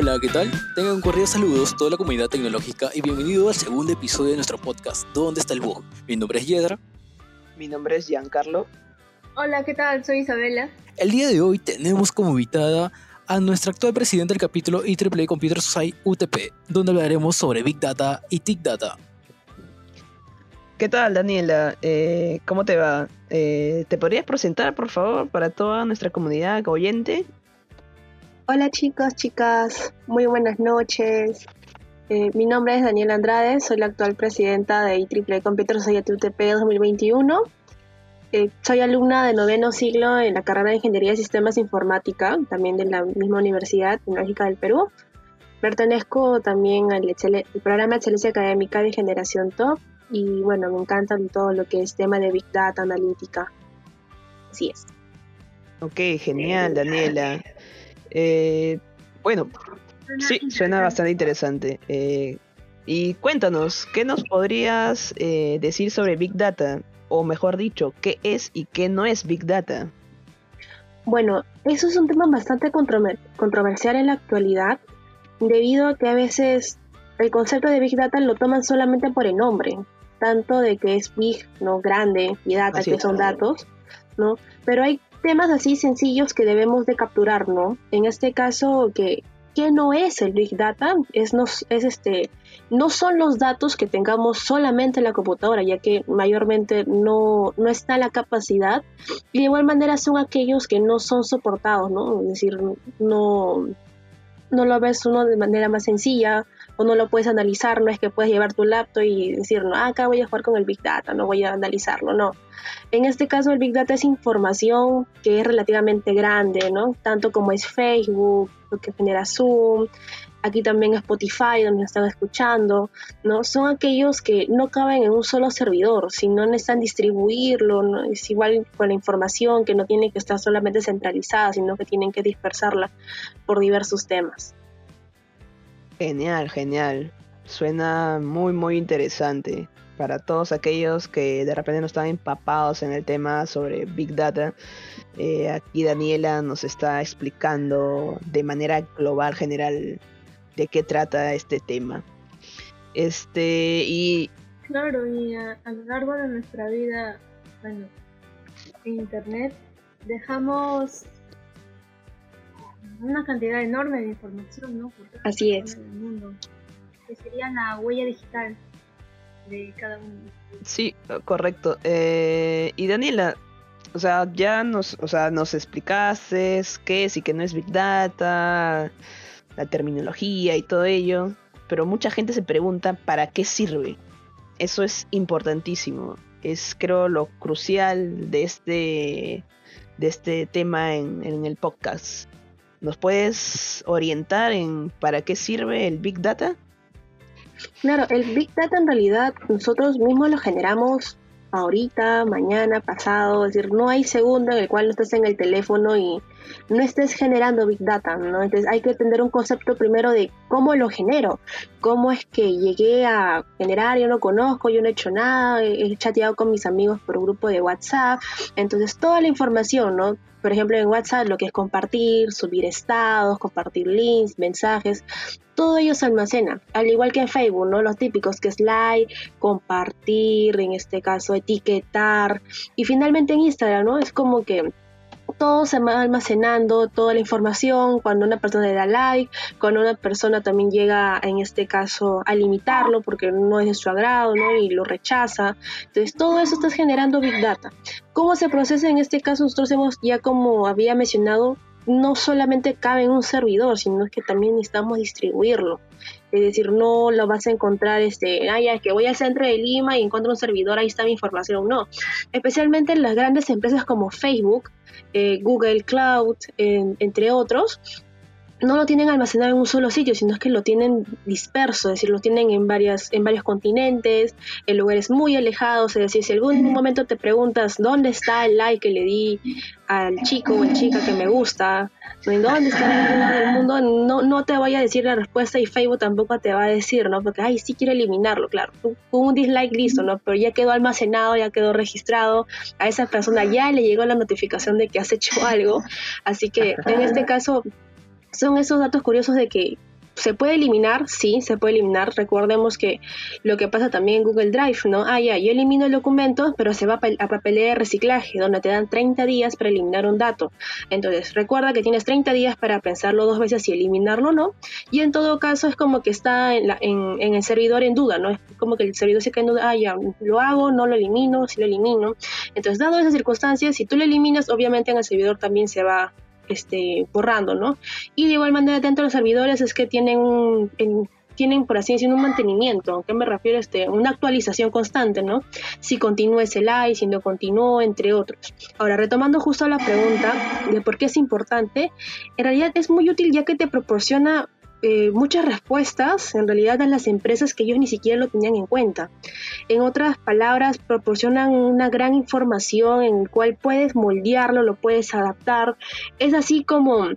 Hola, ¿qué tal? Tengan cordiales saludos toda la comunidad tecnológica y bienvenido al segundo episodio de nuestro podcast, ¿Dónde está el bug? Mi nombre es Yedra. Mi nombre es Giancarlo. Hola, ¿qué tal? Soy Isabela. El día de hoy tenemos como invitada a nuestra actual presidente del capítulo IEEE Computer Society UTP, donde hablaremos sobre Big Data y Tic Data. ¿Qué tal, Daniela? Eh, ¿Cómo te va? Eh, ¿Te podrías presentar, por favor, para toda nuestra comunidad oyente? Hola chicos, chicas, muy buenas noches. Eh, mi nombre es Daniela Andrade, soy la actual presidenta de IEEE Computer Society UTP 2021. soy alumna de noveno siglo en la carrera de Ingeniería de Sistemas Informática, también de la misma Universidad Tecnológica del Perú. Pertenezco también al, al programa excelencia académica de Generación Top y bueno, me encanta todo lo que es tema de Big Data, analítica. Así es. Ok, genial, Daniela. Eh, bueno, sí, suena bastante interesante. Eh, y cuéntanos, ¿qué nos podrías eh, decir sobre Big Data? O mejor dicho, ¿qué es y qué no es Big Data? Bueno, eso es un tema bastante controversial en la actualidad, debido a que a veces el concepto de Big Data lo toman solamente por el nombre, tanto de que es big, ¿no? Grande, y data, que son datos, ¿no? Pero hay temas así sencillos que debemos de capturar, ¿no? En este caso, que ¿qué no es el Big Data? Es, no, es este, no son los datos que tengamos solamente en la computadora, ya que mayormente no, no está la capacidad. Y de igual manera son aquellos que no son soportados, ¿no? Es decir, no, no lo ves uno de manera más sencilla o no lo puedes analizar, no es que puedes llevar tu laptop y decir, no, acá voy a jugar con el Big Data, no voy a analizarlo, no. En este caso el Big Data es información que es relativamente grande, ¿no? Tanto como es Facebook, lo que genera Zoom, aquí también Spotify, donde están escuchando, ¿no? Son aquellos que no caben en un solo servidor, sino necesitan distribuirlo, ¿no? es igual con la información que no tiene que estar solamente centralizada, sino que tienen que dispersarla por diversos temas. Genial, genial. Suena muy, muy interesante para todos aquellos que de repente no están empapados en el tema sobre Big Data. Eh, aquí Daniela nos está explicando de manera global, general, de qué trata este tema. Este, y. Claro, y a, lo largo de nuestra vida, bueno, en Internet, dejamos una cantidad enorme de información, ¿no? Así es. mundo, que sería la huella digital de cada uno. Sí, correcto. Eh, y Daniela, o sea, ya nos, o sea, nos explicaste qué es y qué no es Big Data, la terminología y todo ello, pero mucha gente se pregunta para qué sirve. Eso es importantísimo. Es creo lo crucial de este de este tema en, en el podcast. ¿Nos puedes orientar en para qué sirve el Big Data? Claro, el Big Data en realidad nosotros mismos lo generamos ahorita, mañana, pasado, es decir, no hay segundo en el cual no estés en el teléfono y no estés generando Big Data, ¿no? Entonces hay que tener un concepto primero de cómo lo genero, cómo es que llegué a generar, yo no conozco, yo no he hecho nada, he chateado con mis amigos por un grupo de WhatsApp, entonces toda la información, ¿no? Por ejemplo, en WhatsApp lo que es compartir, subir estados, compartir links, mensajes, todo ello se almacena, al igual que en Facebook, ¿no? Los típicos que es like, compartir, en este caso etiquetar, y finalmente en Instagram, ¿no? Es como que todo se va almacenando, toda la información, cuando una persona le da like, cuando una persona también llega, en este caso, a limitarlo porque no es de su agrado, ¿no? Y lo rechaza. Entonces, todo eso está generando Big Data. ¿Cómo se procesa en este caso? Nosotros hemos, ya como había mencionado, no solamente cabe en un servidor, sino que también necesitamos distribuirlo. Es decir, no lo vas a encontrar, este, ah, ya, que voy al centro de Lima y encuentro un servidor, ahí está mi información. No. Especialmente en las grandes empresas como Facebook, eh, Google Cloud, entre otros, no lo tienen almacenado en un solo sitio, sino que lo tienen disperso, es decir, lo tienen en, varias, en varios continentes, en lugares muy alejados, es decir, si algún momento te preguntas dónde está el like que le di al chico o chica que me gusta, en dónde está el mundo, no, no te voy a decir la respuesta y Facebook tampoco te va a decir, ¿no? Porque, ay, sí quiero eliminarlo, claro, un dislike listo, ¿no? Pero ya quedó almacenado, ya quedó registrado, a esa persona ya le llegó la notificación de que has hecho algo, así que en este caso son esos datos curiosos de que ¿Se puede eliminar? Sí, se puede eliminar. Recordemos que lo que pasa también en Google Drive, ¿no? Ah, ya, yo elimino el documento, pero se va a papelera de reciclaje, donde te dan 30 días para eliminar un dato. Entonces, recuerda que tienes 30 días para pensarlo dos veces si eliminarlo o no. Y en todo caso es como que está en, en, el servidor en duda, ¿no? Es como que el servidor se queda en duda, ah, ya, lo hago, no lo elimino, si lo elimino. Entonces, dado esas circunstancias, si tú lo eliminas, obviamente en el servidor también se va este, borrando, ¿no? Y de igual manera dentro de los servidores es que tienen tienen, por así decirlo, un mantenimiento. ¿A qué me refiero? Este, una actualización constante, ¿no? Si continúa ese live, si no continúa, entre otros. Ahora, retomando justo la pregunta de por qué es importante, en realidad es muy útil ya que te proporciona eh, muchas respuestas en realidad a las empresas que ellos ni siquiera lo tenían en cuenta. En otras palabras, proporcionan una gran información en la cual puedes moldearlo, lo puedes adaptar. Es así como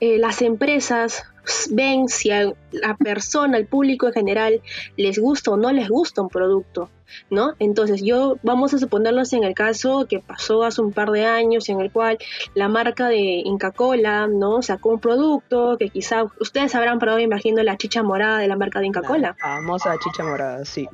eh, las empresas ven si a la persona, al público en general, les gusta o no les gusta un producto, ¿no? Entonces yo, vamos a suponernos en el caso que pasó hace un par de años en el cual la marca de Inca Cola, ¿no? Sacó un producto que quizá ustedes habrán probado, imagino, la chicha morada de la marca de Inca Cola. famosa chicha morada, sí.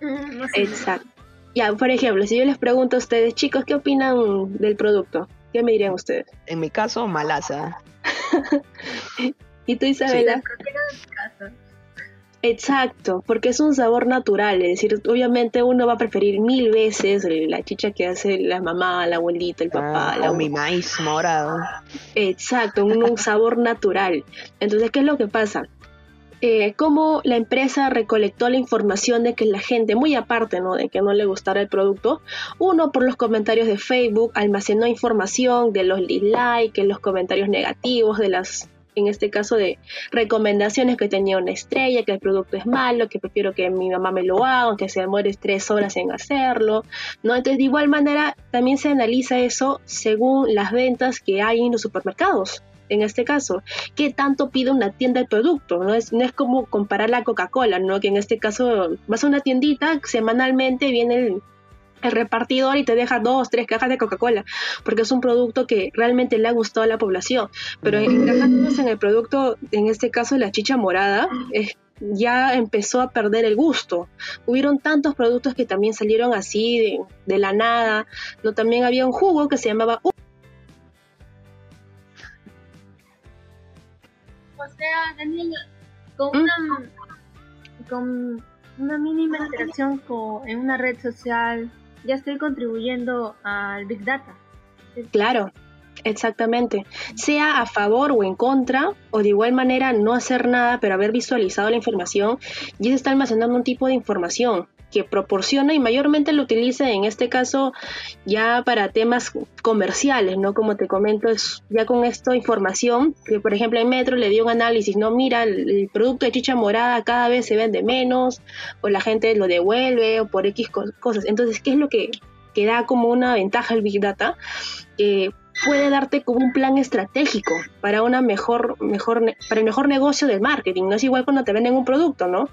Mm, Exacto. Ya, por ejemplo, si yo les pregunto a ustedes, chicos, ¿qué opinan del producto? ¿Qué me dirían ustedes? En mi caso, malaza. ¿Y tú, Isabela? Exacto, porque es un sabor natural, es decir, obviamente uno va a preferir mil veces la chicha que hace la mamá, la abuelita, el papá. Ah, o mi maíz morado. Exacto, un, sabor natural. Entonces, ¿qué es lo que pasa? Eh, cómo la empresa recolectó la información de que la gente, muy aparte ¿no? de que no le gustara el producto, uno por los comentarios de Facebook almacenó información de los dislikes, los comentarios negativos, de las en este caso de recomendaciones que tenía una estrella, que el producto es malo, que prefiero que mi mamá me lo haga, que se demore tres horas en hacerlo, ¿no? Entonces, de igual manera, también se analiza eso según las ventas que hay en los supermercados. En este caso, ¿qué tanto pide una tienda el producto? No es, no es como comparar la Coca-Cola, ¿no? Que en este caso vas a una tiendita, semanalmente viene el, el repartidor y te deja dos, tres cajas de Coca-Cola, porque es un producto que realmente le ha gustado a la población. Pero encajándonos en el producto, en este caso la chicha morada, ya empezó a perder el gusto. Hubieron tantos productos que también salieron así de, la nada. No, también había un jugo que se llamaba... O sea, Daniela, con ¿Mm? una, con una mínima interacción con, en una red social ya estoy contribuyendo al Big Data. Claro, exactamente. Sea a favor o en contra, o de igual manera no hacer nada, pero haber visualizado la información, ya se está almacenando un tipo de información proporciona y mayormente lo utiliza en este caso ya para temas comerciales, ¿no? Como te comento, es ya con esto información que por ejemplo en Metro le dio un análisis, no, mira, el, producto de chicha morada cada vez se vende menos o la gente lo devuelve o por X cosas. Entonces, ¿qué es lo que, que da como una ventaja el Big Data? Puede darte como un plan estratégico para una mejor, mejor, para el mejor negocio del marketing. No es igual cuando te venden un producto, ¿no?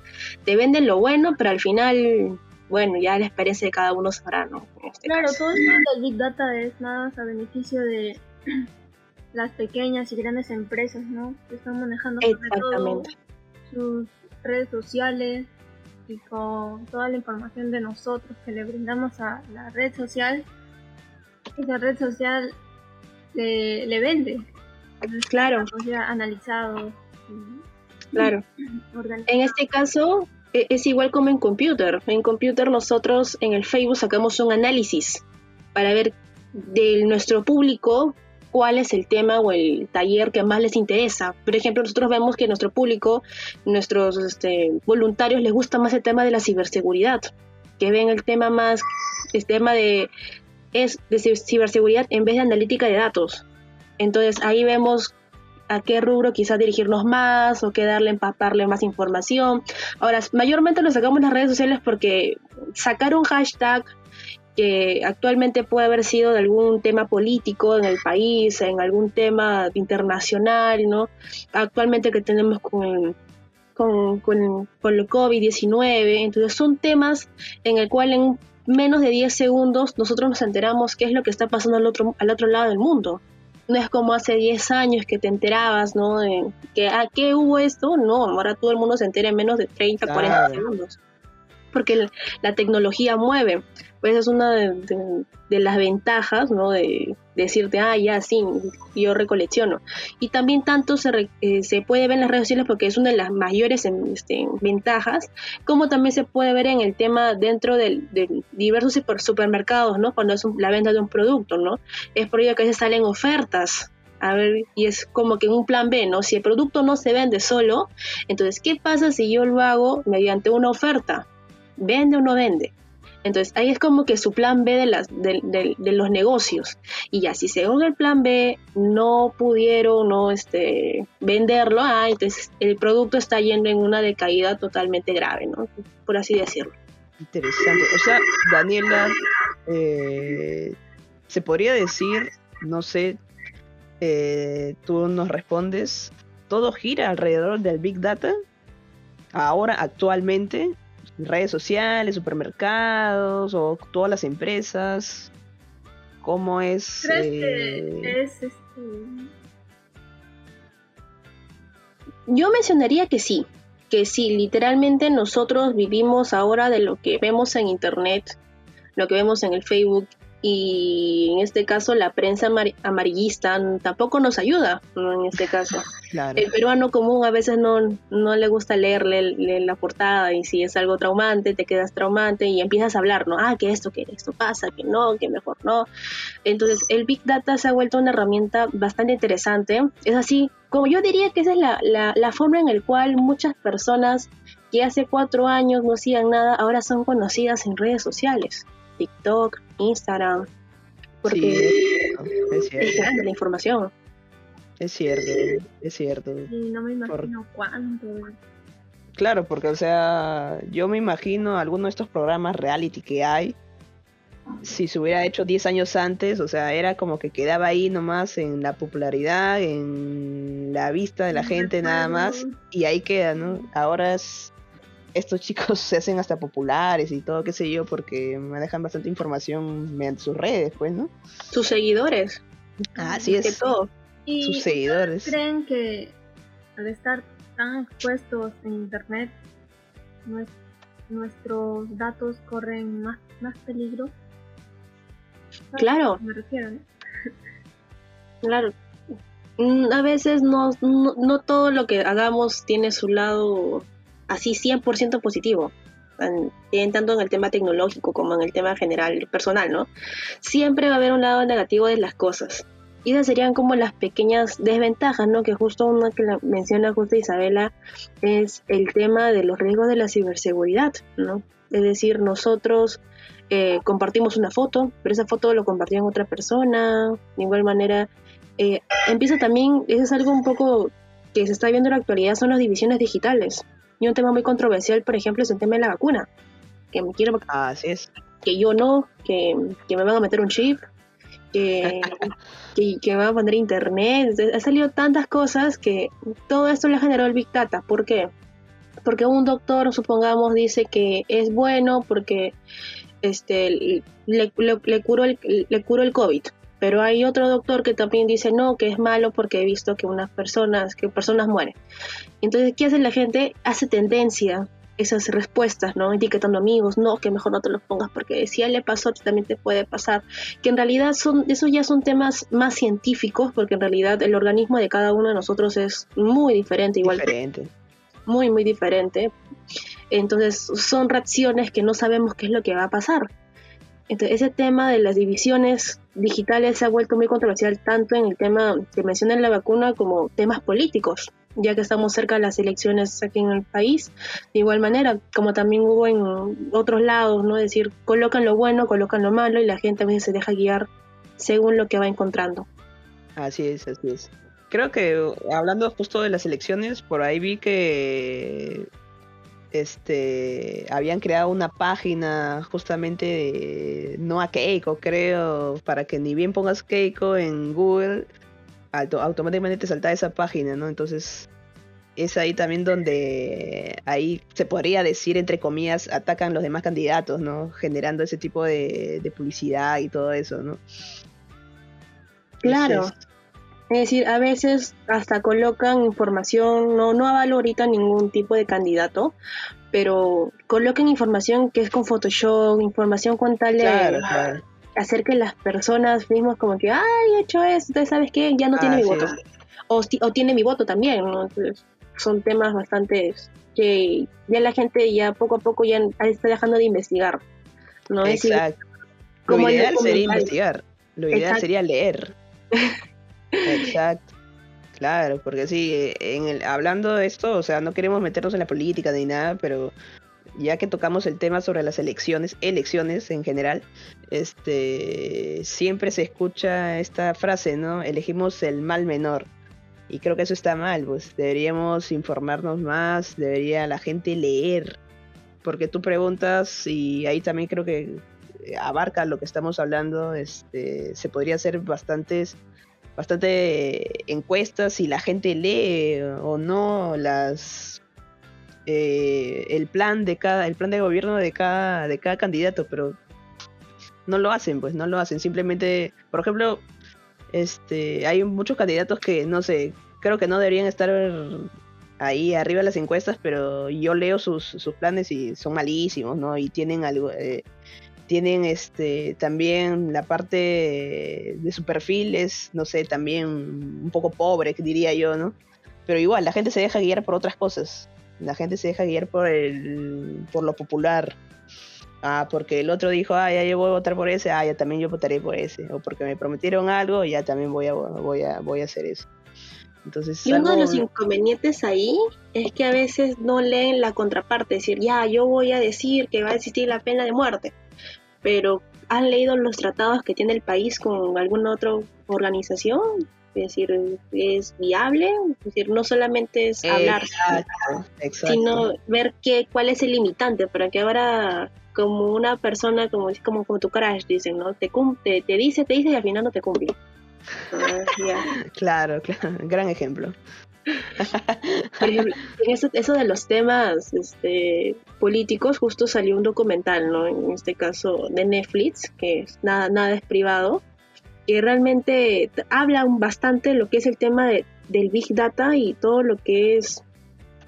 Te venden lo bueno, pero al final, bueno, ya la experiencia de cada uno sabrá, ¿no? Este claro, todo esto del Big Data es nada más a beneficio de las pequeñas y grandes empresas, ¿no? Que están manejando sus redes sociales y con toda la información de nosotros que le brindamos a la red social. Esa red social le, vende. claro. Ya analizado. Claro. En este caso e, es igual como en computer. En computer nosotros en el Facebook sacamos un análisis para ver de nuestro público cuál es el tema o el taller que más les interesa. Por ejemplo, nosotros vemos que nuestro público, nuestros este, voluntarios les gusta más el tema de la ciberseguridad, que ven el tema más, el tema de es de ciberseguridad en vez de analítica de datos. Entonces ahí vemos a qué rubro quizás dirigirnos más o qué darle, empaparle más información. Ahora, mayormente lo sacamos en las redes sociales porque sacar un hashtag que actualmente puede haber sido de algún tema político en el país, en algún tema internacional, ¿no? Actualmente que tenemos con, con, con, con el COVID-19, entonces son temas en el cual en menos de 10 segundos nosotros nos enteramos qué es lo que está pasando al otro, al otro lado del mundo. no es como hace 10 años que te enterabas, ¿no? De que, ¿a ah, qué hubo esto? No, ahora todo el mundo se entera en menos de 30, 40 segundos. Porque la tecnología mueve. Pues es una de, las ventajas, ¿no? De, decirte, ah, ya, sí, yo recolecciono. Y también tanto se, eh, se puede ver en las redes sociales porque es una de las mayores este, ventajas, como también se puede ver en el tema dentro de, diversos supermercados, ¿no? Cuando es la venta de un producto, ¿no? Es por ello que a veces salen ofertas a ver, y es como que un plan B, ¿no? Si el producto no se vende solo, entonces, ¿qué pasa si yo lo hago mediante una oferta? ¿Vende o no vende? Entonces ahí es como que su plan B de, las, de, los negocios. Y ya si según el plan B no pudieron no, este, venderlo, ah, entonces el producto está yendo en una decaída totalmente grave, ¿no? Por así decirlo. Interesante. O sea, Daniela, eh, se podría decir, no sé, eh, tú nos respondes, todo gira alrededor del Big Data. Ahora, actualmente, redes sociales, supermercados o todas las empresas? ¿Cómo es? Eh, es este... Yo mencionaría que sí, que sí, literalmente nosotros vivimos ahora de lo que vemos en internet, lo que vemos en el Facebook y en este caso la prensa amarillista tampoco nos ayuda en este caso. El peruano común a veces no, no le gusta leerle, la portada y si es algo traumante te quedas traumante y empiezas a hablar, ¿no? Ah, que esto, que esto pasa, que no, que mejor no. Entonces el Big Data se ha vuelto una herramienta bastante interesante. Es así, como yo diría que esa es la, la, la forma en la cual muchas personas que hace cuatro años no hacían nada ahora son conocidas en redes sociales. TikTok, Instagram, porque es, grande la información. Es cierto, es cierto. Y no me imagino cuánto. Claro, porque, o sea, yo me imagino alguno de estos programas reality que hay, si se hubiera hecho 10 años antes, o sea, era como que quedaba ahí nomás en la popularidad, en la vista de la gente nada más, y ahí queda, ¿no? Ahora es estos chicos se hacen hasta populares y todo, qué sé yo, porque manejan bastante información mediante sus redes, pues, ¿no? Sus seguidores. Así es. Que todo. sus seguidores. ¿Creen que al estar tan expuestos en internet, nuestros datos corren más, más peligro? Claro. Me refiero, Claro. Mm, a veces no, no todo lo que hagamos tiene su lado así 100% positivo, tanto en el tema tecnológico como en el tema general, personal, ¿no? Siempre va a haber un lado negativo de las cosas. Y esas serían como las pequeñas desventajas, ¿no? Que justo una que la menciona justo Isabela es el tema de los riesgos de la ciberseguridad, ¿no? Es decir, nosotros eh, compartimos una foto, pero esa foto lo compartió otra persona, de igual manera. Eh, empieza también, eso es algo un poco que se está viendo en la actualidad, son las divisiones digitales. Y un tema muy controversial, por ejemplo, es el tema de la vacuna. Que me quiero Así es. Que yo no, que, me van a meter un chip, que, que, me van a poner internet. Ha salido tantas cosas que todo esto le generó el Big Data. ¿Por qué? Porque un doctor, supongamos, dice que es bueno porque este, le, le, curó el, le curó el COVID pero hay otro doctor que también dice no, que es malo porque he visto que unas personas, que personas mueren. Entonces, ¿qué hace la gente? Hace tendencia esas respuestas, ¿no? Etiquetando amigos, no, que mejor no te los pongas porque si a él le pasó, también te puede pasar. Que en realidad son, esos ya son temas más científicos porque en realidad el organismo de cada uno de nosotros es muy diferente, igual. Diferente. Muy, muy diferente. Entonces son reacciones que no sabemos qué es lo que va a pasar. Entonces, ese tema de las divisiones digitales se ha vuelto muy controversial tanto en el tema que menciona la vacuna como temas políticos, ya que estamos cerca de las elecciones aquí en el país. De igual manera, como también hubo en otros lados, ¿no? Decir, colocan lo bueno, colocan lo malo y la gente a veces se deja guiar según lo que va encontrando. Así es, así es. Creo que hablando justo de las elecciones, por ahí vi que este habían creado una página justamente de no a Keiko, creo, para que ni bien pongas Keiko en Google, automáticamente te salta esa página, ¿no? Entonces es ahí también donde ahí se podría decir, entre comillas, atacan los demás candidatos, ¿no? Generando ese tipo de, publicidad y todo eso, ¿no? Claro. Es decir, a veces hasta colocan información, no, no avalo ahorita ningún tipo de candidato, pero coloquen información que es con Photoshop, información con tal de hacer que las personas mismas como que, ay, he hecho esto, ¿sabes qué? Ya no tiene mi voto. O, o, tiene mi voto también, ¿no? Entonces, son temas bastante que ya la gente ya poco a poco ya está dejando de investigar. ¿no? Exacto. Lo ideal sería investigar, lo ideal sería leer. Exacto. Claro, porque sí, en el, hablando de esto, o sea, no queremos meternos en la política ni nada, pero ya que tocamos el tema sobre las elecciones, elecciones en general, este siempre se escucha esta frase, ¿no? Elegimos el mal menor. Y creo que eso está mal, pues deberíamos informarnos más, debería la gente leer, porque tú preguntas y ahí también creo que abarca lo que estamos hablando, este, se podría hacer bastantes bastante encuestas si la gente lee o no las eh, el plan de cada el plan de gobierno de cada de cada candidato pero no lo hacen pues no lo hacen. Simplemente por ejemplo este hay muchos candidatos que no sé creo que no deberían estar ahí arriba de las encuestas pero yo leo sus, sus planes y son malísimos no y tienen algo eh, tienen este también la parte de su perfil es no sé también un poco pobre diría yo no pero igual la gente se deja guiar por otras cosas. La gente se deja guiar por el por lo popular. Ah porque el otro dijo ah ya yo voy a votar por ese ah ya también yo votaré por ese o porque me prometieron algo ya también voy a voy a voy a hacer eso. Entonces, y uno de los inconvenientes ahí es que a veces no leen la contraparte, decir, ya, yo voy a decir que va a existir la pena de muerte pero ¿han leído los tratados que tiene el país con alguna otra organización? Es decir, ¿es viable? Es decir, no solamente es hablar, sino ver qué, cuál es el limitante para que ahora como una persona como como, como tu crash dicen no te, te te dice te dice y al final no te cumple. Ah, claro claro. Gran ejemplo eso, eso, de los temas este, políticos, justo salió un documental, ¿no? En este caso de Netflix, que nada, nada es privado, que realmente habla bastante lo que es el tema de, del Big Data y todo lo que es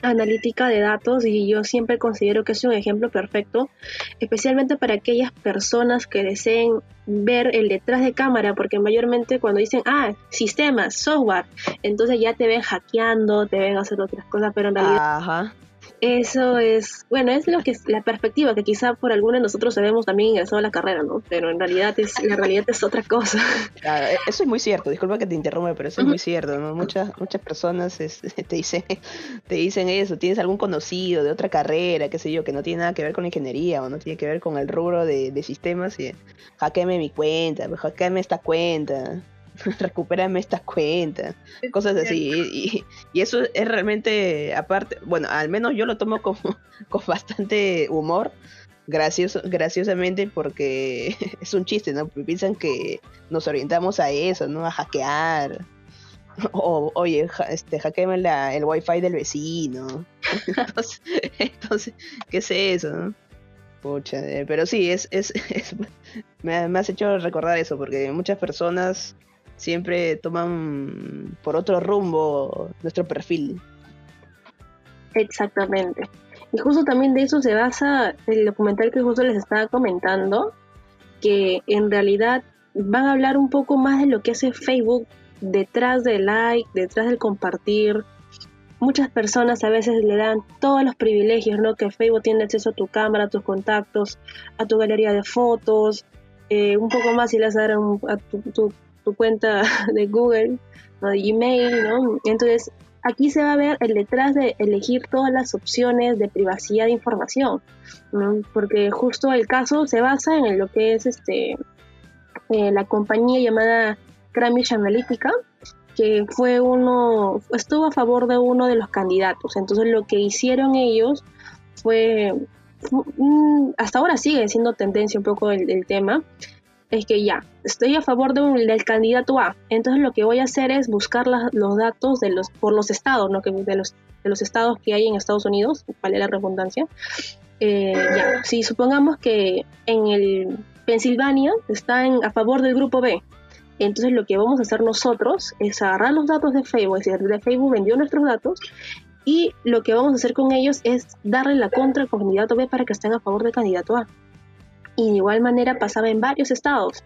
analítica de datos y yo siempre considero que es un ejemplo perfecto, especialmente para aquellas personas que deseen ver el detrás de cámara, porque mayormente cuando dicen, ah, sistemas, software, entonces ya te ven hackeando, te ven hacer otras cosas, pero en realidad eso es, bueno, es lo que es la perspectiva que quizá por algunos de nosotros sabemos también ingresado a la carrera, ¿no? Pero en realidad es, la realidad es otra cosa. Claro, e, eso es muy cierto, disculpa que te interrumpa, pero eso es muy cierto, ¿no? Muchas, muchas personas te dicen, te dicen eso, tienes algún conocido de otra carrera, qué sé yo, que no tiene nada que ver con la ingeniería o no tiene que ver con el rubro de, de sistemas y hackeame mi cuenta, hackeame esta cuenta. recupérame esta cuenta, cosas así. Y, eso es realmente, aparte, bueno, al menos yo lo tomo como, con bastante humor, gracioso, graciosamente, porque es un chiste, ¿no? Piensan que nos orientamos a eso, ¿no? A hackear. O, oye, este, hackeame la, el wifi del vecino. Entonces, entonces, ¿qué es eso, no? Pucha, eh, pero sí, es, es, me, me, has hecho recordar eso, porque muchas personas siempre toman por otro rumbo nuestro perfil. Exactamente. Y justo también de eso se basa el documental que justo les estaba comentando, que en realidad van a hablar un poco más de lo que hace Facebook detrás del like, detrás del compartir. Muchas personas a veces le dan todos los privilegios, ¿no? Que Facebook tiene acceso a tu cámara, a tus contactos, a tu galería de fotos, eh, un poco más si le das a, a tu, tu cuenta de Google o de Gmail, ¿no? Entonces, aquí se va a ver el detrás de elegir todas las opciones de privacidad de información, ¿no? Porque justo el caso se basa en lo que es este eh, la compañía llamada Cambridge Analytica, que fue uno, estuvo a favor de uno de los candidatos. Entonces lo que hicieron ellos fue, hasta ahora sigue siendo tendencia un poco el tema, es que ya, estoy a favor de un, del candidato A, entonces lo que voy a hacer es buscar los datos de los, por los estados, ¿no? que, de, los, de los estados que hay en Estados Unidos, vale la redundancia. Eh, ya, si supongamos que en el Pensilvania está a favor del grupo B, Entonces lo que vamos a hacer nosotros es agarrar los datos de Facebook, es decir, de Facebook vendió nuestros datos y lo que vamos a hacer con ellos es darle la contra al candidato B para que estén a favor del candidato A. Y de igual manera pasaba en varios estados.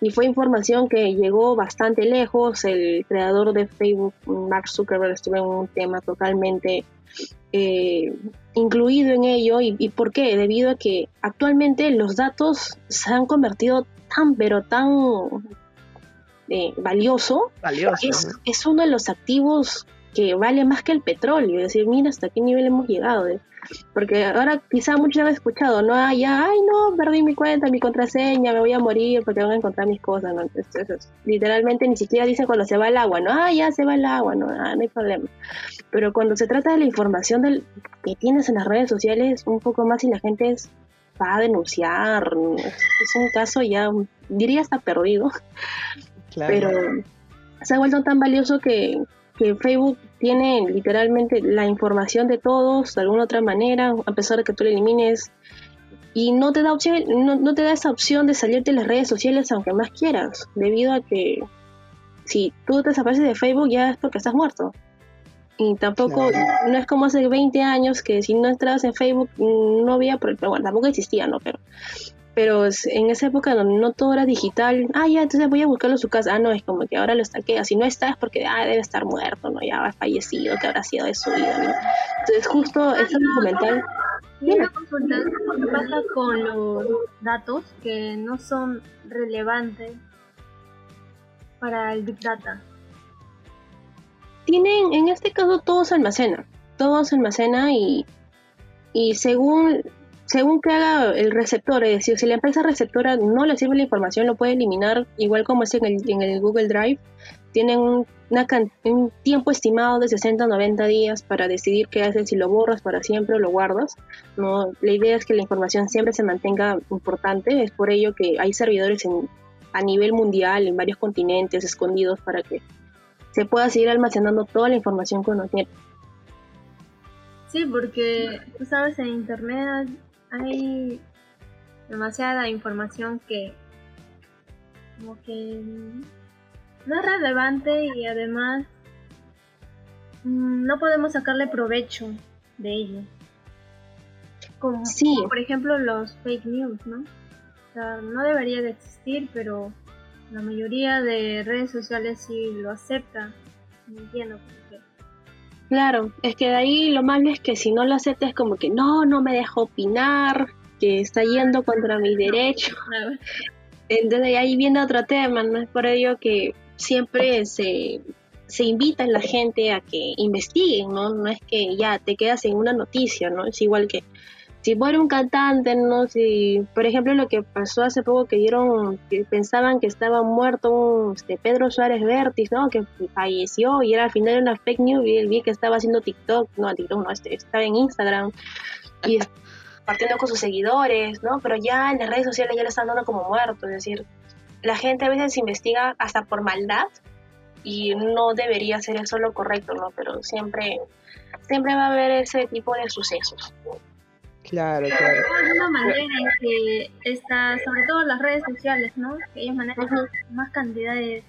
Y fue información que llegó bastante lejos. El creador de Facebook, Mark Zuckerberg, estuvo en un tema totalmente eh, incluido en ello. ¿Y, por qué? Debido a que actualmente los datos se han convertido tan, pero tan eh, valioso. valioso es, es, uno de los activos que vale más que el petróleo. Es decir, mira hasta qué nivel hemos llegado. ¿eh? Porque ahora quizá muchos han escuchado, no, ah, ya, ay, no, perdí mi cuenta, mi contraseña, me voy a morir porque van a encontrar mis cosas. ¿no? literalmente ni siquiera dicen cuando se va el agua, no, ah, ya se va el agua, no, ah, no hay problema. Pero cuando se trata de la información del, que tienes en las redes sociales, un poco más y la gente va a denunciar. Es un caso ya, diría hasta perdido. Pero se ha vuelto tan valioso que, que Facebook tiene literalmente la información de todos de alguna otra manera, a pesar de que tú la elimines. Y no te da opción, no, te da esa opción de salirte de las redes sociales aunque más quieras, debido a que si tú te desapareces de Facebook ya es porque estás muerto. Y tampoco, no es como hace 20 años que si no entrabas en Facebook no había, pero bueno, tampoco existía, ¿no? Pero pero en esa época donde no todo era digital, ah, ya, entonces voy a buscarlo en su casa. Ah, no, es como que ahora lo que Si no está es porque ah, debe estar muerto, ¿no? Ya ha fallecido, que habrá sido de su vida, ¿no? Entonces, justo ese documental. Y una consulta, ¿qué pasa con los datos que no son relevantes para el Big Data? Tienen, en este caso, todo se almacena. Todo se almacena y, y según según que haga el receptor, es decir, si la empresa receptora no le sirve la información, lo puede eliminar, igual como es en el, Google Drive. Tienen un, tiempo estimado de 60 a 90 días para decidir qué haces, si lo borras para siempre o lo guardas. ¿no? La idea es que la información siempre se mantenga importante, es por ello que hay servidores a nivel mundial, en varios continentes, escondidos, para que se pueda seguir almacenando toda la información que uno tiene. Sí, porque tú sabes, en Internet hay demasiada información que como que no es relevante y además mm, no podemos sacarle provecho de ello. Como, por ejemplo los fake news, ¿no? O sea, no debería de existir, pero la mayoría de redes sociales sí lo acepta. No entiendo. Claro, es que de ahí lo malo es que si no lo aceptas como que no, no me dejo opinar, que está yendo contra mi derecho. Entonces ahí viene otro tema, ¿no? Es por ello que siempre se, se invita a la gente a que investiguen, ¿no? No es que ya te quedas en una noticia, ¿no? Es igual que si muere un cantante, no si, por ejemplo, lo que pasó hace poco que dieron, que pensaban que estaba muerto este, Pedro Suárez Vértiz, ¿no? Que falleció y era al final una fake news y él vi que estaba haciendo TikTok, no, TikTok no, este, estaba en Instagram y partiendo con sus seguidores, ¿no? Pero ya en las redes sociales ya le están dando como muerto, es decir, la gente a veces investiga hasta por maldad y no debería ser eso lo correcto, ¿no? Pero siempre, siempre va a haber ese tipo de sucesos. Claro, claro. De alguna manera en que está, sobre todo las redes sociales, ¿no? Que ellos manejan más cantidad de,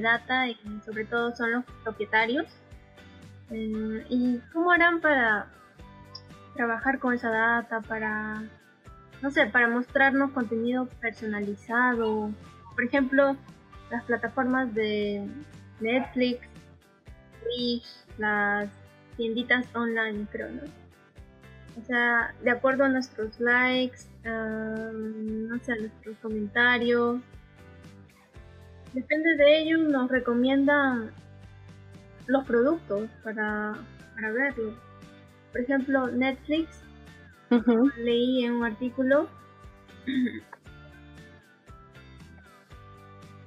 data y sobre todo son los propietarios. Eh, ¿Y cómo harán para trabajar con esa data, para, no sé, para mostrarnos contenido personalizado? Por ejemplo, las plataformas de Netflix, Twitch, las tienditas online, creo, ¿no? O sea, de acuerdo a nuestros likes, no sé, a nuestros comentarios. Depende de ellos, nos recomiendan los productos para, para verlo. Por ejemplo, Netflix, leí en un artículo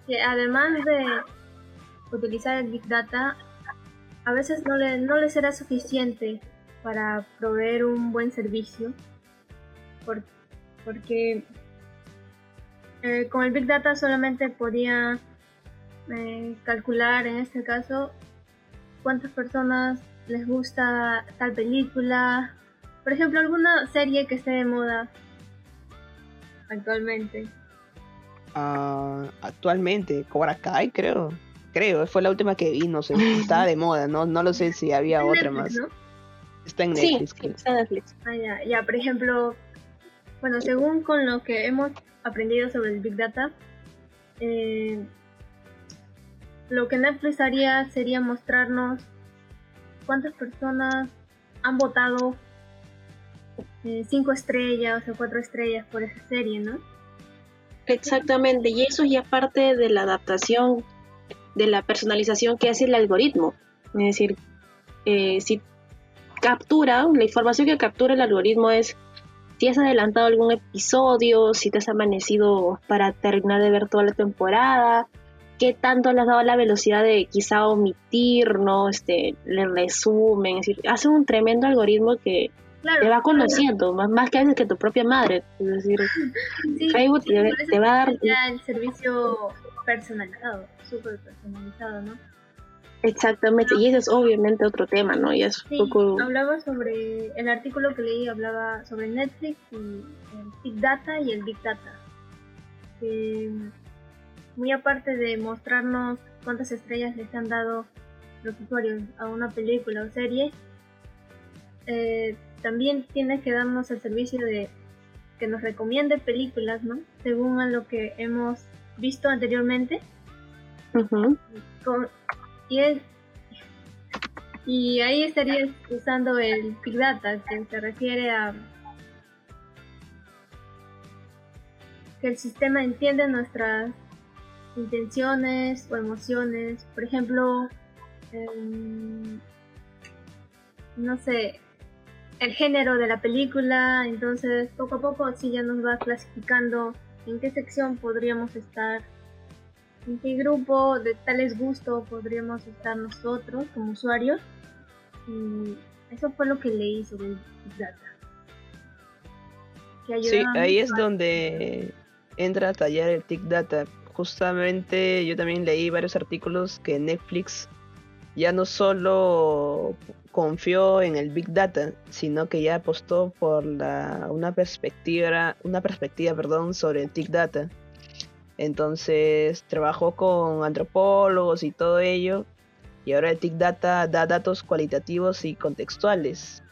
que además de utilizar el Big Data, a veces no le, no le será suficiente para proveer un buen servicio, porque eh, con el Big Data solamente podía eh, calcular en este caso cuántas personas les gusta tal película, por ejemplo alguna serie que esté de moda actualmente. Ah, actualmente, Cobra Kai, creo. Creo, fue la última que vi, no sé, estaba de moda, no, no lo sé si había otra más. Está en Netflix. Sí, está en Netflix. Ah, ya, ya, por ejemplo, bueno, según con lo que hemos aprendido sobre el Big Data, eh, lo que Netflix haría sería mostrarnos cuántas personas han votado eh, cinco estrellas o cuatro estrellas por esa serie, ¿no? Exactamente, y eso ya parte de la adaptación, de la personalización que hace el algoritmo. Es decir, eh, si captura, la información que captura el algoritmo es si has adelantado algún episodio, si te has amanecido para terminar de ver toda la temporada, qué tanto le has dado la velocidad de quizá omitir, ¿no? Este, le resumen, es decir, hace un tremendo algoritmo que te va conociendo, más, más que a veces que tu propia madre. Es decir, Facebook te, va a dar... el servicio personalizado, súper personalizado, ¿no? Exactamente, y ese es obviamente otro tema, ¿no? Y es poco... hablaba sobre, el artículo que leí hablaba sobre Netflix y el Big Data y el Big Data. Que muy aparte de mostrarnos cuántas estrellas les han dado los usuarios a una película o serie, eh, también tiene que darnos el servicio de que nos recomiende películas, ¿no? Según a lo que hemos visto anteriormente. Y, ahí estarías usando el Big Data, que se refiere a que el sistema entiende nuestras intenciones o emociones. Por ejemplo, em, no sé, el género de la película. Entonces, poco a poco así ya nos va clasificando en qué sección podríamos estar, en qué grupo de tales gustos podríamos estar nosotros como usuarios. Y eso fue lo que leí sobre el Data. Sí, ahí es donde entra a tallar el Tic Data, justamente yo también leí varios artículos que Netflix ya no solo confió en el Big Data, sino que ya apostó por la, una perspectiva, una perspectiva perdón, sobre el Big Data. Entonces trabajó con antropólogos y todo ello, y ahora el Big Data da datos cualitativos y contextuales.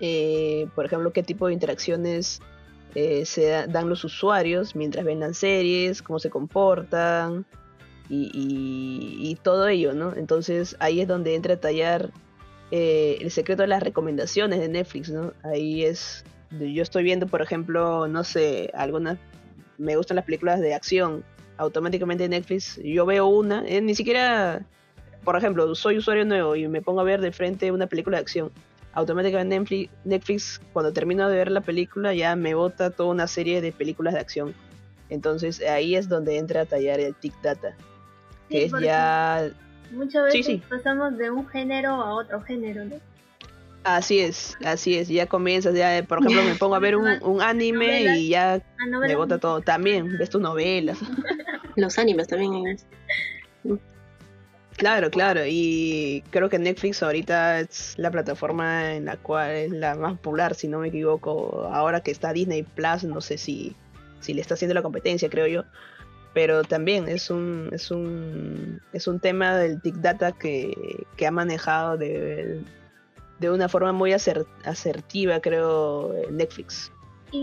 Eh, por ejemplo, qué tipo de interacciones eh, se dan los usuarios mientras ven las series, cómo se comportan y, todo ello, ¿no? Entonces ahí es donde entra a tallar eh, el secreto de las recomendaciones de Netflix, ¿no? Ahí es, yo estoy viendo, por ejemplo, no sé, algunas, me gustan las películas de acción, automáticamente Netflix, yo veo una, eh, ni siquiera, por ejemplo, soy usuario nuevo y me pongo a ver de frente una película de acción automáticamente Netflix, cuando termino de ver la película, ya me bota toda una serie de películas de acción. Entonces ahí es donde entra a tallar el Tic Data. Que es ya. Muchas veces pasamos de un género a otro género, ¿no? Así es, así es. Ya comienzas, ya, por ejemplo, me pongo a ver un, anime y ya me bota todo. También ves tus novelas. Los animes también. Claro, claro, y creo que Netflix ahorita es la plataforma en la cual es la más popular, si no me equivoco. Ahora que está Disney Plus, no sé si, si le está haciendo la competencia, creo yo. Pero también es un, es un, es un tema del Big Data que, ha manejado de, de una forma muy asertiva, creo, Netflix.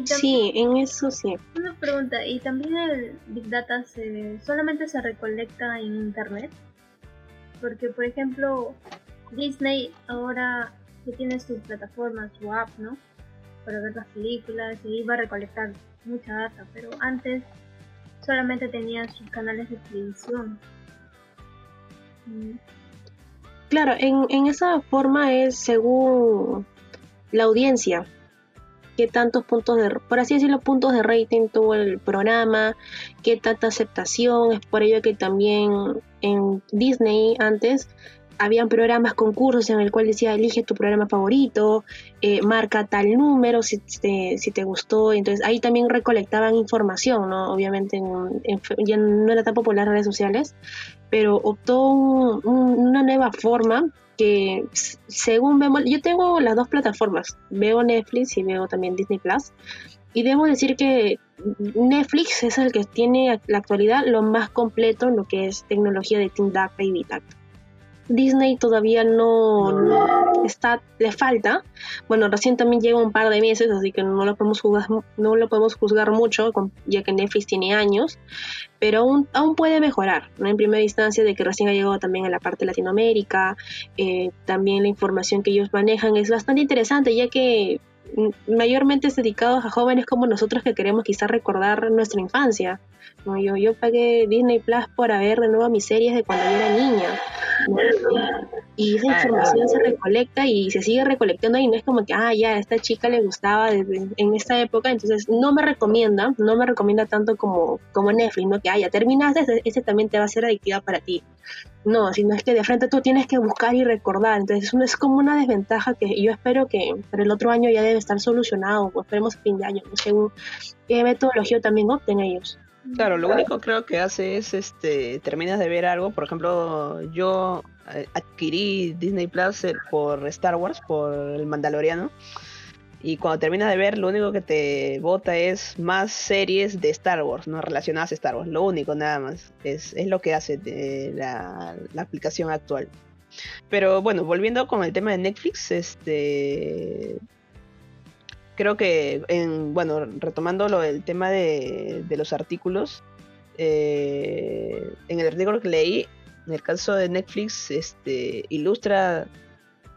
sí, en eso sí. Una pregunta, ¿y también el Big Data se, solamente se recolecta en Internet? Porque, por ejemplo, Disney ahora que tiene su plataforma, su app, ¿no? Para ver las películas y iba a recolectar mucha data, pero antes solamente tenía sus canales de televisión. Mm. Claro, en, en esa forma es según la audiencia qué tantos puntos de, por así decirlo, puntos de rating tuvo el programa, qué tanta aceptación, es por ello que también en Disney antes habían programas, concursos en el cual decía elige tu programa favorito, eh, marca tal número si te, si te gustó, entonces ahí también recolectaban información, ¿no? Obviamente ya no era tan popular en redes sociales, pero optó una nueva forma que según vemos, yo tengo las dos plataformas, veo Netflix y veo también Disney Plus, y debo decir que Netflix es el que tiene la actualidad lo más completo en lo que es tecnología de Team Data y Big Disney todavía no, está, le falta. Bueno, recién también lleva un par de meses, así que no lo podemos juzgar, no lo podemos juzgar mucho, ya que Netflix tiene años, pero aún, puede mejorar. En primera instancia, de que recién ha llegado también a la parte de Latinoamérica, eh, también la información que ellos manejan es bastante interesante, ya que mayormente es dedicado a jóvenes como nosotros que queremos quizás recordar nuestra infancia. ¿No? Yo, yo pagué Disney Plus por ver de nuevo mis series de cuando yo era niña. Y esa información se recolecta y se sigue recolectando y no es como que, ah, ya, a esta chica le gustaba desde, en esta época, entonces no me recomienda, no me recomienda tanto como, como Netflix, ¿no? Que, ah, ya terminaste, ese, también te va a ser adictiva para ti. No, sino es que de frente tú tienes que buscar y recordar, entonces es como una desventaja que yo espero que para el otro año ya debe estar solucionado, o esperemos fin de año, según qué metodología también opten ellos. Claro, lo único creo que hace es, este, terminas de ver algo, por ejemplo, yo eh, adquirí Disney Plus eh, por Star Wars, por el Mandaloriano, y cuando terminas de ver, lo único que te bota es más series de Star Wars, no relacionadas a Star Wars, lo único nada más, es, es lo que hace la, la aplicación actual. Pero bueno, volviendo con el tema de Netflix, este creo que, en, bueno, retomando lo del tema de, los artículos, eh, en el artículo que leí, en el caso de Netflix, este, ilustra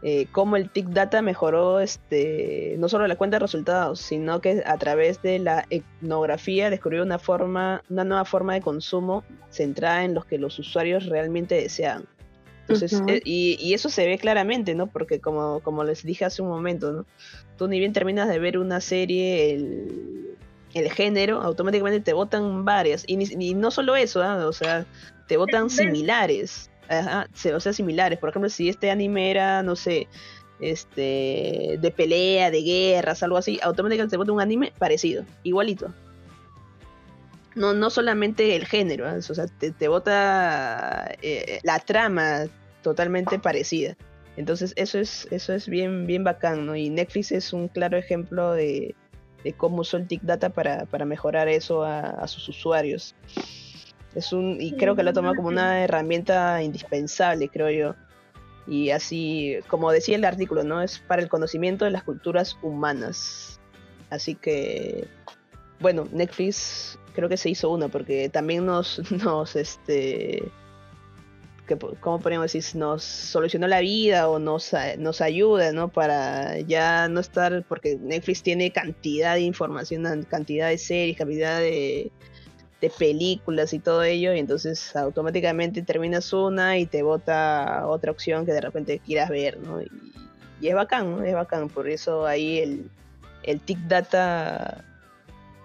eh, cómo el Tic Data mejoró este, no solo la cuenta de resultados, sino que a través de la etnografía descubrió una, forma, una nueva forma de consumo centrada en lo que los usuarios realmente desean. Entonces, eh, y, eso se ve claramente, ¿no? Porque como, como les dije hace un momento, ¿no? Tú ni bien terminas de ver una serie, el, género, automáticamente te votan varias. Y, no solo eso, ¿ah? O sea, te votan similares. Ajá, o sea, similares. Por ejemplo, si este anime era, no sé, este de pelea, de guerras, algo así, automáticamente te vota un anime parecido, igualito. No, no solamente el género, ¿ah? o sea, te, te vota eh, la trama totalmente parecida. Entonces eso es, eso es bien, bien bacán, ¿no? Y Netflix es un claro ejemplo de, cómo usó el Tic Data para, mejorar eso a, sus usuarios. Es un, y creo que lo ha tomado como una herramienta indispensable, creo yo. Y así, como decía el artículo, ¿no? Es para el conocimiento de las culturas humanas. Así que, bueno, Netflix creo que se hizo uno porque también nos, nos, este, que, ¿cómo podríamos decir? Nos solucionó la vida o nos, nos ayuda, ¿no? Para ya no estar, porque Netflix tiene cantidad de información, cantidad de series, cantidad de, de películas y todo ello, y entonces automáticamente terminas una y te bota otra opción que de repente quieras ver, ¿no? Y, y es bacán, ¿no? Es bacán, por eso ahí el, el Tic Data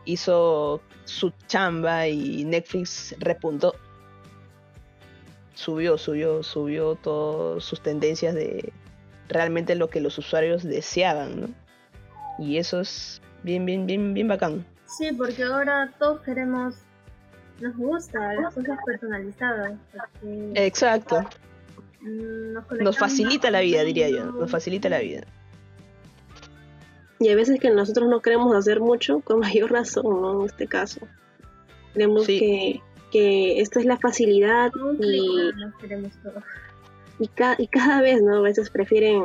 hizo su chamba y Netflix repuntó. Subió, subió, subió todas sus tendencias de realmente lo que los usuarios deseaban, ¿no? Y eso es bien, bien, bien, bien bacán. Sí, porque ahora todos queremos, nos gusta las cosas personalizadas. Exacto. Nos facilita la vida, diría yo, nos facilita la vida. Y hay veces que nosotros no queremos hacer mucho, con mayor razón, ¿no? En este caso. Creemos que, que esta es la facilidad y, y, y, cada vez, ¿no? A veces prefieren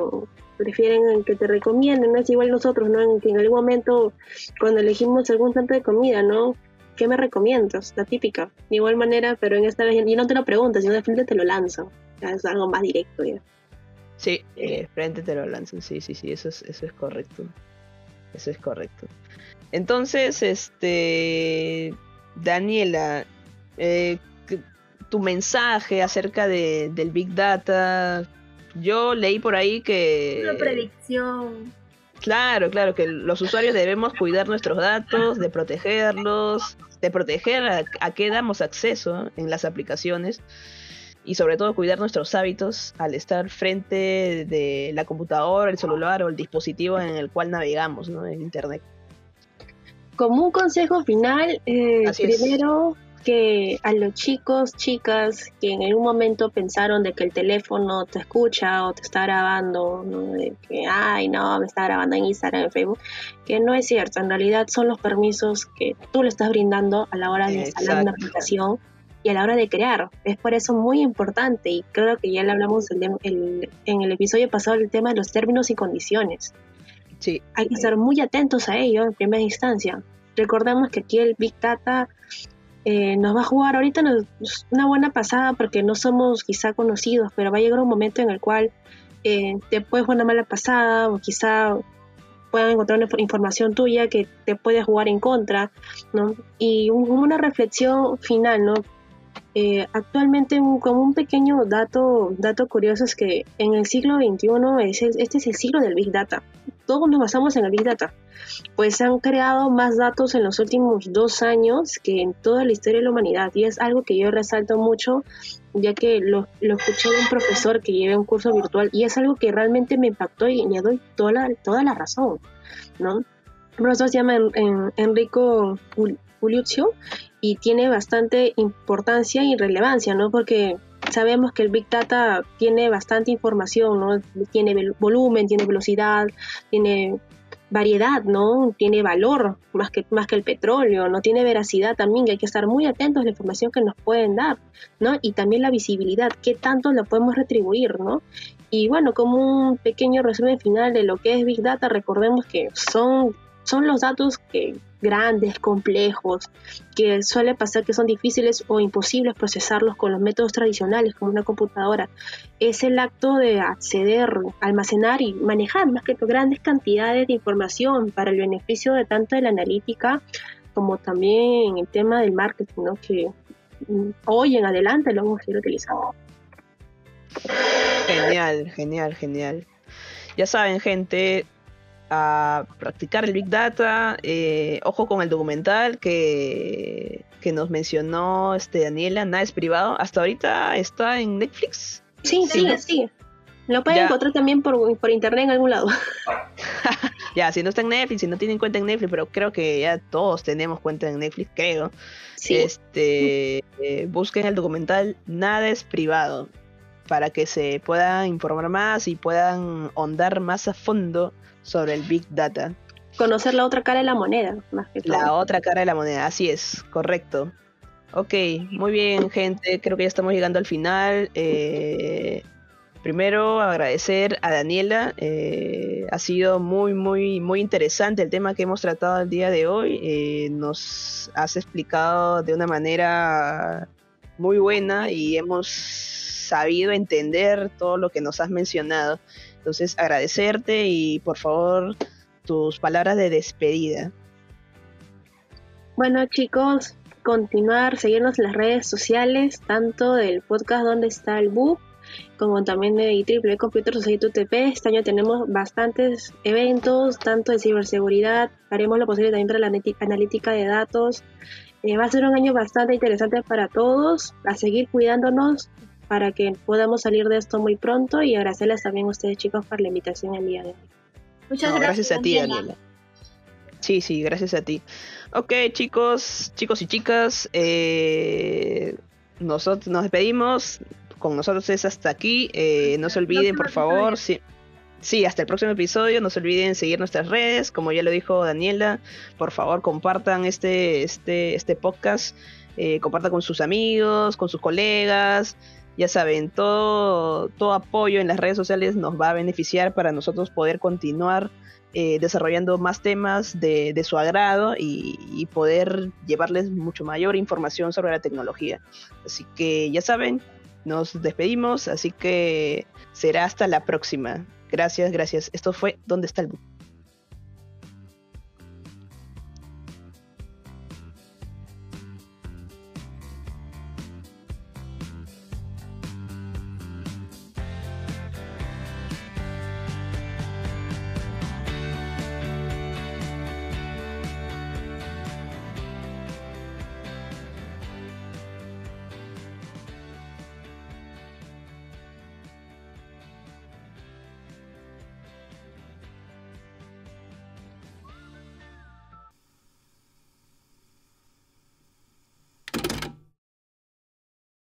prefieren que te recomienden, no es igual nosotros, ¿no? En que en algún momento, cuando elegimos algún tanto de comida, ¿no? ¿Qué me recomiendas? La típica. De igual manera, pero en esta vez, y no te lo preguntas, sino de frente te lo lanzo. es algo más directo ya. Sí, de eh, frente te lo lanzan, sí, sí, sí, eso es, eso es correcto. Eso es correcto. Entonces, este, Daniela, eh, tu mensaje acerca de, del Big Data, yo leí por ahí que... Una predicción. Claro, claro, que los usuarios debemos cuidar nuestros datos, de protegerlos, de proteger a, a qué damos acceso en las aplicaciones y sobre todo cuidar nuestros hábitos al estar frente de la computadora, el celular o el dispositivo en el cual navegamos ¿no? en Internet. Como un consejo final, eh, primero que a los chicos, chicas que en algún momento pensaron de que el teléfono te escucha o te está grabando, de que, ay, no, me está grabando en Instagram, en Facebook, que no es cierto. En realidad son los permisos que tú le estás brindando a la hora de instalar una aplicación y a la hora de crear. Es por eso muy importante y creo que ya le hablamos en el episodio pasado el tema de los términos y condiciones. Sí. Hay que estar muy atentos a ello en primera instancia. Recordemos que aquí el Big Data eh, nos va a jugar ahorita una buena pasada porque no somos quizá conocidos, pero va a llegar un momento en el cual eh, te puedes jugar una mala pasada o quizá puedan encontrar una información tuya que te puede jugar en contra, ¿no? Y una reflexión final, ¿no? Eh, actualmente como un pequeño dato, dato curioso es que en el siglo XXI es este es el siglo del Big Data. Todos nos basamos en el Big Data. Pues han creado más datos en los últimos dos años que en toda la historia de la humanidad. Y es algo que yo resalto mucho, ya que lo, lo escuché de un profesor que lleva un curso virtual y es algo que realmente me impactó y le doy toda la, toda la razón. ¿no? Profesor se llama Enrico Puliuzio y tiene bastante importancia y relevancia, ¿no? Porque sabemos que el Big Data tiene bastante información, ¿no? Tiene volumen, tiene velocidad, tiene variedad, ¿no? Tiene valor más que, más que el petróleo, no tiene veracidad también, hay que estar muy atentos a la información que nos pueden dar, ¿no? Y también la visibilidad, qué tanto la podemos retribuir, ¿no? Y bueno, como un pequeño resumen final de lo que es Big Data, recordemos que son, son los datos que grandes, complejos, que suele pasar que son difíciles o imposibles procesarlos con los métodos tradicionales como una computadora. Es el acto de acceder, almacenar y manejar más que grandes cantidades de información para el beneficio de tanto de la analítica como también el tema del marketing, ¿no? que mm, hoy en adelante lo vamos a ir utilizando. Genial, genial, genial. Ya saben, gente, a practicar el Big Data. Eh, ojo con el documental que, que nos mencionó este Daniela, nada es privado. Hasta ahorita está en Netflix. Sí, sí, sí. Lo pueden encontrar también por, por, internet en algún lado. ya, si no está en Netflix, si no tienen cuenta en Netflix, pero creo que ya todos tenemos cuenta en Netflix, creo. Sí. Este, eh, busquen el documental Nada es privado para que se puedan informar más y puedan ahondar más a fondo sobre el Big Data. Conocer la otra cara de la moneda, más que La otra cara de la moneda, así es, correcto. Ok, muy bien, gente. Creo que ya estamos llegando al final. Eh, primero, agradecer a Daniela. Eh, ha sido muy, muy, muy interesante el tema que hemos tratado el día de hoy. Eh, nos has explicado de una manera muy buena y hemos sabido entender todo lo que nos has mencionado. Entonces, agradecerte y por favor tus palabras de despedida. Bueno chicos, continuar, seguirnos en las redes sociales, tanto del podcast Donde está el book, como también de Triple Computer Society UTP. Este año tenemos bastantes eventos, tanto de ciberseguridad, haremos lo posible también para la analítica de datos. Eh, va a ser un año bastante interesante para todos, a seguir cuidándonos, para que podamos salir de esto muy pronto y agradecerles también a ustedes chicos por la invitación el día de hoy. Muchas gracias, a ti, Daniela. Sí, sí, gracias a ti. Ok, chicos, chicos y chicas, eh, nosotros nos despedimos. Con nosotros es hasta aquí. Eh, no se olviden, por favor, sí, sí, hasta el próximo episodio. No se olviden seguir nuestras redes, como ya lo dijo Daniela. Por favor, compartan este, este, este podcast. Eh, compartan con sus amigos, con sus colegas ya saben, todo, todo apoyo en las redes sociales nos va a beneficiar para nosotros poder continuar eh, desarrollando más temas de, su agrado y, poder llevarles mucho mayor información sobre la tecnología. Así que ya saben, nos despedimos, así que será hasta la próxima. Gracias, gracias. Esto fue ¿Dónde está el book?